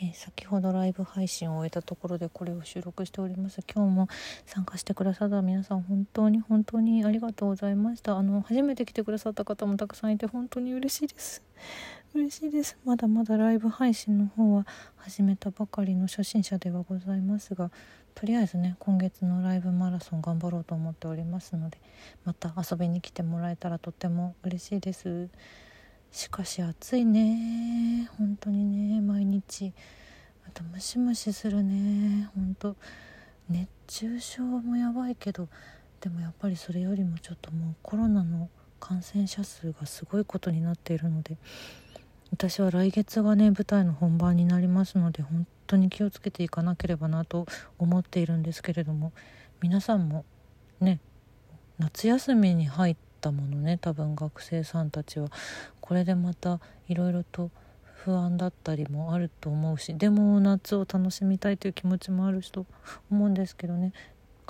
えー、先ほどライブ配信を終えたところでこれを収録しております。今日も参加してくださった皆さん本当に本当にありがとうございました。あの初めて来てくださった方もたくさんいて本当に嬉しいです。嬉しいです。まだまだライブ配信の方は始めたばかりの初心者ではございますがとりあえずね今月のライブマラソン頑張ろうと思っておりますのでまた遊びに来てもらえたらとっても嬉しいです。しかし暑いね。本当にね。毎日。あとムシムシするね。本当。熱中症もやばいけど。でもやっぱりそれよりもちょっともうコロナの感染者数がすごいことになっているので。私は来月がね舞台の本番になりますので本当に気をつけていかなければなと思っているんですけれども。皆さんもね夏休みに入ってたものね多分学生さんたちはこれでまたいろいろと不安だったりもあると思うしでも夏を楽しみたいという気持ちもあるしと思うんですけどね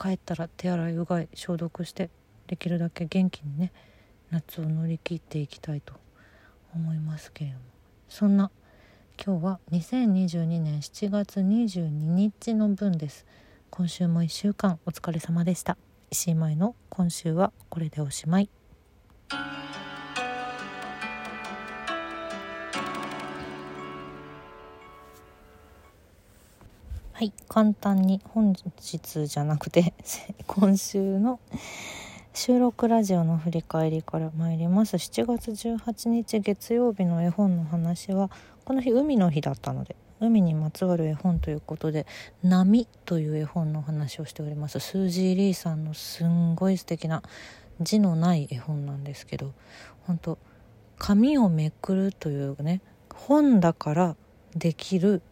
帰ったら手洗いうがい消毒してできるだけ元気にね夏を乗り切っていきたいと思いますけれども。そんな今日は2022年7月22日の分です。今週も1週間お疲れ様でした。石井舞の今週はこれでおしまい。はい簡単に本日じゃなくて 今週の収録ラジオの振り返りから参ります。7月18日月曜日の絵本の話はこの日海の日だったので海にまつわる絵本ということで「波」という絵本の話をしております。スージー・リーさんのすんごい素敵な字のない絵本なんですけど本当紙をめくるというね本だからできる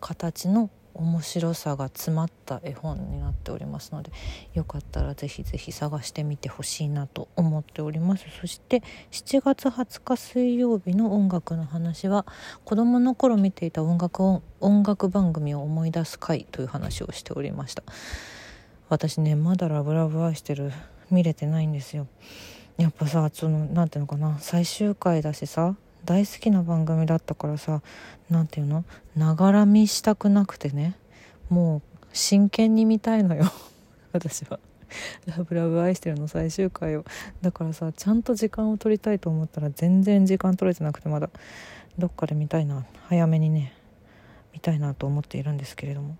形の面白さが詰まった絵本になっておりますのでよかったらぜひぜひ探してみてほしいなと思っております。そして7月20日水曜日の音楽の話は子どもの頃見ていた音楽音楽番組を思い出す回という話をしておりました。私ねまだラブラブ愛してる見れてないんですよ。やっぱさその何ていうのかな最終回だしさ大好きな番組だったからさ何て言うのながら見したくなくてねもう真剣に見たいのよ 私は。ラブラブ愛してるの最終回を。だからさちゃんと時間を取りたいと思ったら全然時間取れてなくてまだ。どっかで見たいな早めにね見たいなと思っているんですけれども。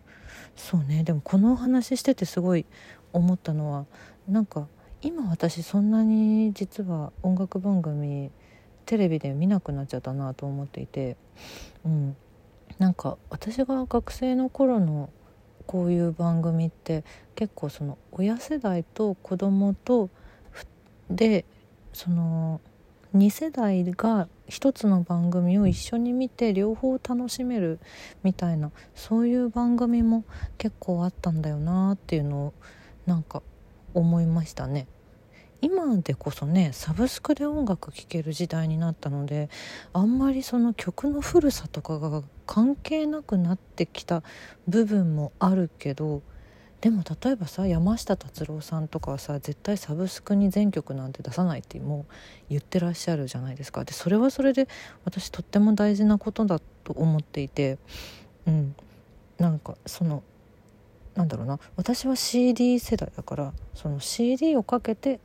そうねでもこのお話しててすごい思ったのはなんか今私そんなに実は音楽番組テレビで見なくなっちゃったなと思っていて、うん、なんか私が学生の頃のこういう番組って結構その親世代と子供とでその2世代が一つの番組を一緒に見て両方楽しめるみたいなそういう番組も結構あったんだよなっていうのをなんか思いましたね。今でこそねサブスクで音楽聴ける時代になったのであんまりその曲の古さとかが関係なくなってきた部分もあるけどでも例えばさ山下達郎さんとかはさ絶対サブスクに全曲なんて出さないってもう言ってらっしゃるじゃないですかでそれはそれで私とっても大事なことだと思っていてうんなんかそのなんだろうな。私は CD 世代だからその CD をかけて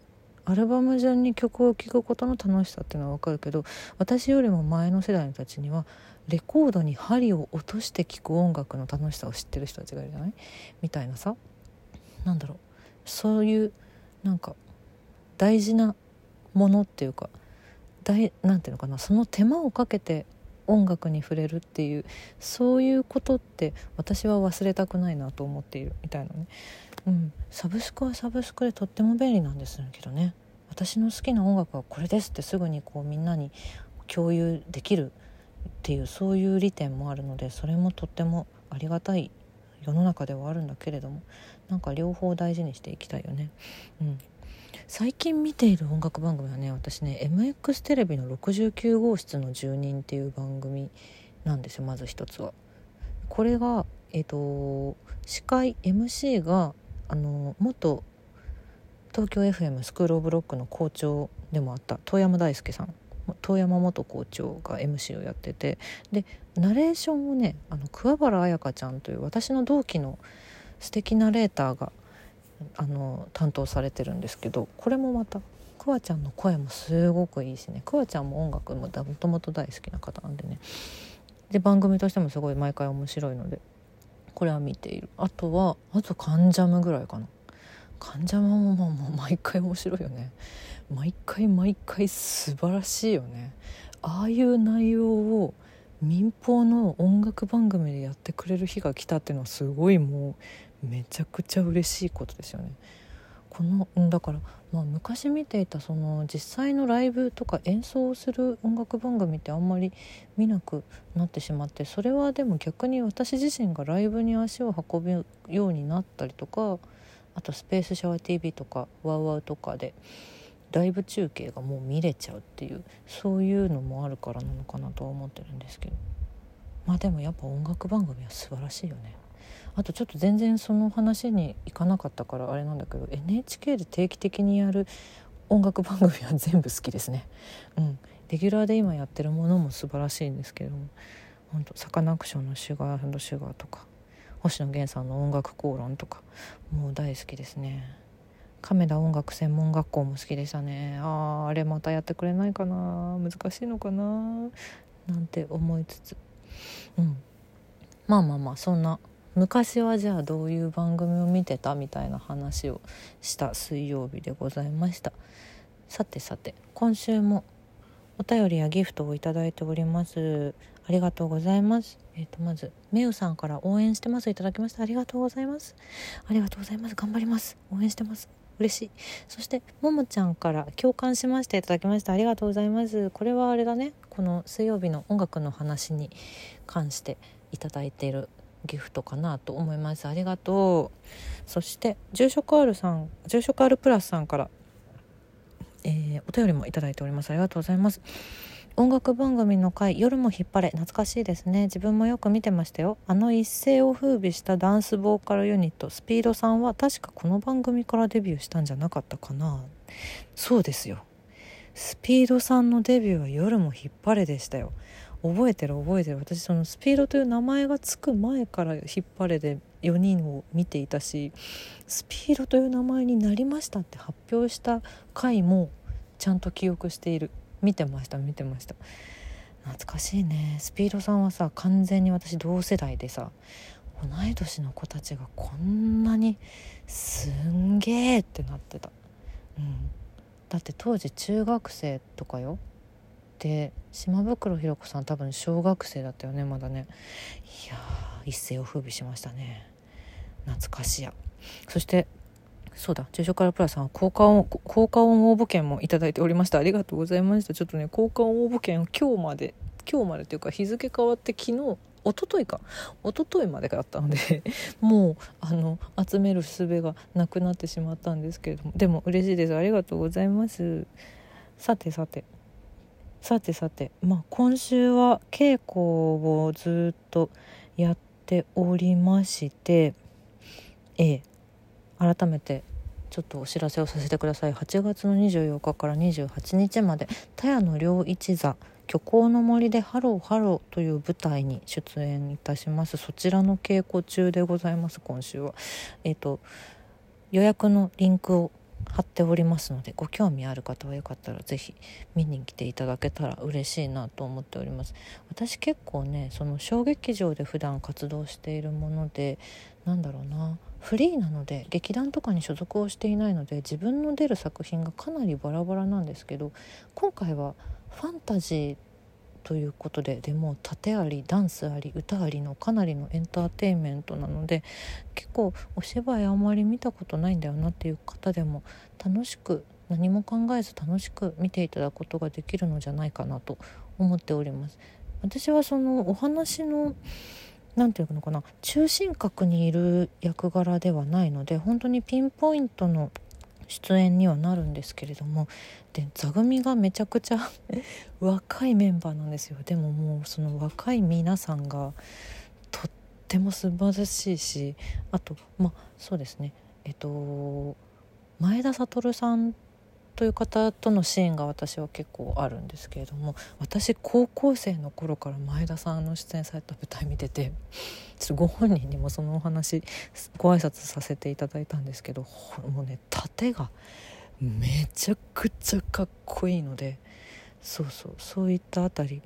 アルバム順に曲を聴くことの楽しさっていうのは分かるけど私よりも前の世代の人たちにはレコードに針を落として聴く音楽の楽しさを知ってる人たちがいるじゃない？みたいなさ。なんだろう。そういうなんか大事なものっていうか大なんていうのかな。その手間をかけて音楽に触れるっていうそういうことって私は忘れたくないなと思っているみたいなね。うん、サブスクはサブスクでとっても便利なんですけどね。私の好きな音楽はこれですってすぐにこうみんなに共有できるっていうそういう利点もあるのでそれもとってもありがたい世の中ではあるんだけれどもなんか両方大事にしていきたいよね。うん。最近見ている音楽番組はね私ね MX テレビの69号室の住人っていう番組なんですよまず一つは。これがえ、ー、と司会 MC があの元東京 FM スクール・オブ・ロックの校長でもあった遠山大輔さん遠山元校長が MC をやっててでナレーションをねあの桑原彩香ちゃんという私の同期の素敵ナレーターがあの担当されてるんですけどこれもまたくわちゃんの声もすごくいいしね。くわちゃんも音楽ももともと大好きな方なんでね。で番組としてもすごい毎回面白いのでこれは見ている。あとはあと「カンジャム」ぐらいかな「カンジャム」ももう毎回面白いよね。毎回毎回素晴らしいよね。ああいう内容を民放の音楽番組でやってくれる日が来たっていうのはすごいもうめちゃくちゃ嬉しいことですよね。このだから、まあ、昔見ていたその実際のライブとか演奏をする音楽番組ってあんまり見なくなってしまってそれはでも逆に私自身がライブに足を運ぶようになったりとかあとスペースシャワー TV とかワウワウとかでライブ中継がもう見れちゃうっていうそういうのもあるからなのかなとは思ってるんですけどまあでもやっぱ音楽番組は素晴らしいよね。あとちょっと全然その話に行かなかったからあれなんだけど NHK で定期的にやる音楽番組は全部好きですね。うん、レギュラーで今やってるものも素晴らしいんですけども本当サカナクションの「シュガーシュガー」とか星野源さんの音楽講論とかもう大好きですね。亀田音楽専門学校も好きでしたね。あああれまたやってくれないかな。難しいのかな。なんて思いつつ。うん。まあまあまあそんな昔はじゃあどういう番組を見てたみたいな話をした水曜日でございました。さてさて今週もお便りやギフトをいただいております。ありがとうございます。えっ、ー、とまずめうさんから応援してます。いただきました。ありがとうございます。ありがとうございます。頑張ります。応援してます。嬉しい。そしてももちゃんから共感しましていただきました。ありがとうございます。これはあれだね。この水曜日の音楽の話に関していただいているギフトかなと思います。ありがとう。そして住職 R さん住職 R プラスさんから、えー、お便りもいただいております。ありがとうございます。音楽番組の回夜も引っ張れ。懐かしいですね。自分もよく見てましたよ。あの一世を風靡したダンスボーカルユニットスピードさんは確かこの番組からデビューしたんじゃなかったかな。そうですよ。スピードさんのデビューは夜も引っ張れでしたよ。覚えてる覚えてる。私そのスピードという名前がつく前から引っ張れで4人を見ていたしスピードという名前になりましたって発表した回もちゃんと記憶している。見てました見てました。懐かしいね。スピードさんはさ完全に私同世代でさ同い年の子たちがこんなにすんげえってなってた、うん、だって当時中学生とかよ。で島袋ひろ子さん多分小学生だったよねまだね。いや一世を風靡しましたね。懐かしや。そしてそうだ住所からプラさんは効果音効果音応募券もいいておりました。ありがとうございました。ちょっとね効果音応募券を今日まで今日までというか日付変わって昨日一昨日か。一昨日までだったので もうあの集める術がなくなってしまったんですけれども。でも嬉しいです。ありがとうございます。さてさて。さてさて、まあ、今週は稽古をずっとやっておりましてええ改めてちょっとお知らせをさせてください。8月の24日から28日まで田谷の両一座虚構の森でハローハローという舞台に出演いたします。そちらの稽古中でございます今週は。えっ、ー、と予約のリンクを貼っておりますのでご興味ある方はよかったら是非見に来ていただけたら嬉しいなと思っております。私結構ねその小劇場で普段活動しているものでなんだろうなフリーなので劇団とかに所属をしていないので自分の出る作品がかなりバラバラなんですけど今回はファンタジーということででも盾ありダンスあり歌ありのかなりのエンターテインメントなので結構お芝居あんまり見たことないんだよなっていう方でも楽しく何も考えず楽しく見ていただくことができるのじゃないかなと思っております。私はそのお話の何て言うのかな中心核にいる役柄ではないので本当にピンポイントの出演にはなるんですけれどもで座組がめちゃくちゃ 若いメンバーなんですよ。でももうその若い皆さんがとっても素晴らしいしあとまあそうですね。えっと前田悟さんという方とのシーンが私は結構あるんですけれども私高校生の頃から前田さんの出演された舞台見ててご本人にもそのお話ご挨拶させていただいたんですけどもうね盾がめちゃくちゃかっこいいのでそうそうそういったあたり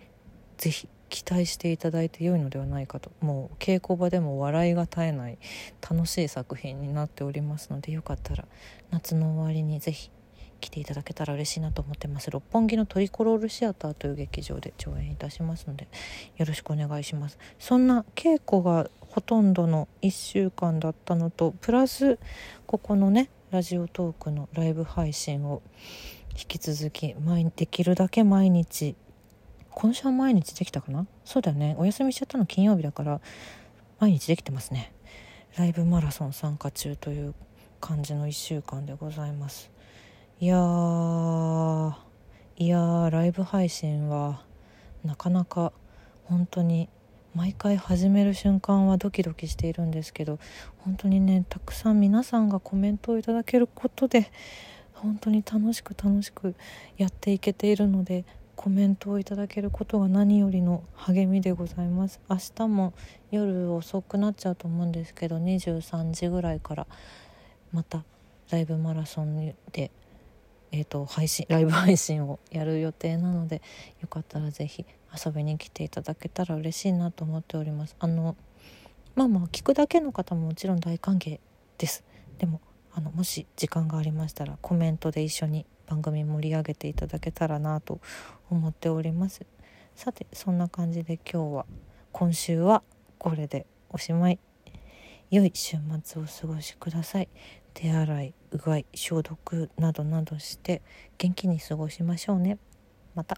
是非期待していただいて良いのではないかと。もう稽古場でも笑いが絶えない楽しい作品になっておりますのでよかったら夏の終わりに是非来ていただけたら嬉しいなと思ってます。六本木のトリコロールシアターという劇場で上演いたしますのでよろしくお願いします。そんな稽古がほとんどの1週間だったのとプラスここのねラジオトークのライブ配信を引き続き毎できるだけ毎日今週は毎日できたかな？そうだよね。お休みしちゃったの金曜日だから毎日できてますね。ライブマラソン参加中という感じの1週間でございます。いやーいやーライブ配信はなかなか本当に毎回始める瞬間はドキドキしているんですけど本当にねたくさん皆さんがコメントをいただけることで本当に楽しく楽しくやっていけているのでコメントをいただけることが何よりの励みでございます。明日も夜遅くなっちゃうと思うんですけど23時ぐらいからまたライブマラソンでえーと、配信 ライブ配信をやる予定なのでよかったら是非遊びに来ていただけたら嬉しいなと思っております。あのまあまあ聞くだけの方ももちろん大歓迎です。でもあのもし時間がありましたらコメントで一緒に番組盛り上げていただけたらなと思っております。さてそんな感じで今日は今週はこれでおしまい。良い週末をお過ごしください。手洗いうがい消毒などなどして元気に過ごしましょうねまた。